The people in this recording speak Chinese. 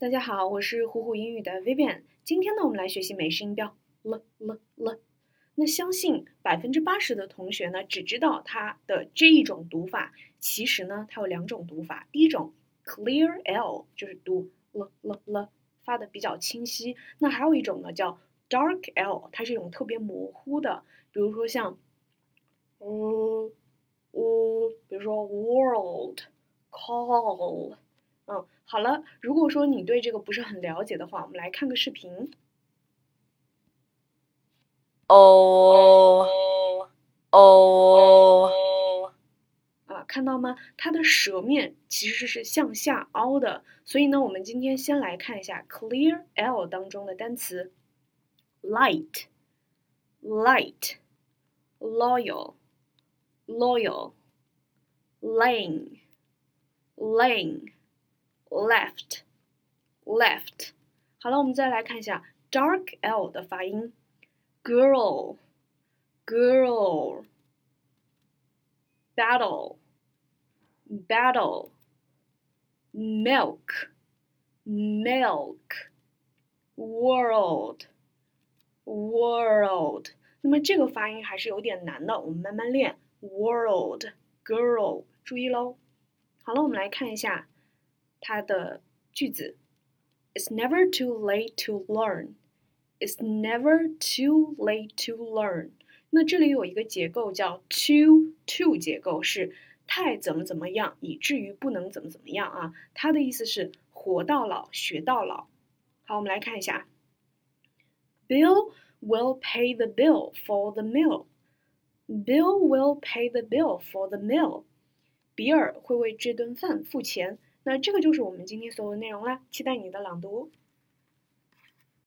大家好，我是虎虎英语的 Vivian。今天呢，我们来学习美式音标 l l l。那相信百分之八十的同学呢，只知道它的这一种读法。其实呢，它有两种读法。第一种 clear l 就是读 l l l，发的比较清晰。那还有一种呢，叫 dark l，它是一种特别模糊的。比如说像，嗯嗯，比如说 world call。嗯，好了，如果说你对这个不是很了解的话，我们来看个视频。哦哦，啊，看到吗？它的舌面其实是向下凹的，所以呢，我们今天先来看一下 clear l 当中的单词：light，light，loyal，loyal，lane，lane。left left，好了，我们再来看一下 dark l 的发音，girl girl battle battle milk milk world world。那么这个发音还是有点难的，我们慢慢练。world girl，注意喽。好了，我们来看一下。 它的句子，It's never too late to learn. It's never too late to learn. 那这里有一个结构叫 too to 结构，是太怎么怎么样，以至于不能怎么怎么样啊。它的意思是活到老，学到老。好，我们来看一下，Bill will pay the bill for the meal. Bill will pay the bill for the meal. 比尔会为这顿饭付钱。 那这个就是我们今天所有的内容啦，期待你的朗读。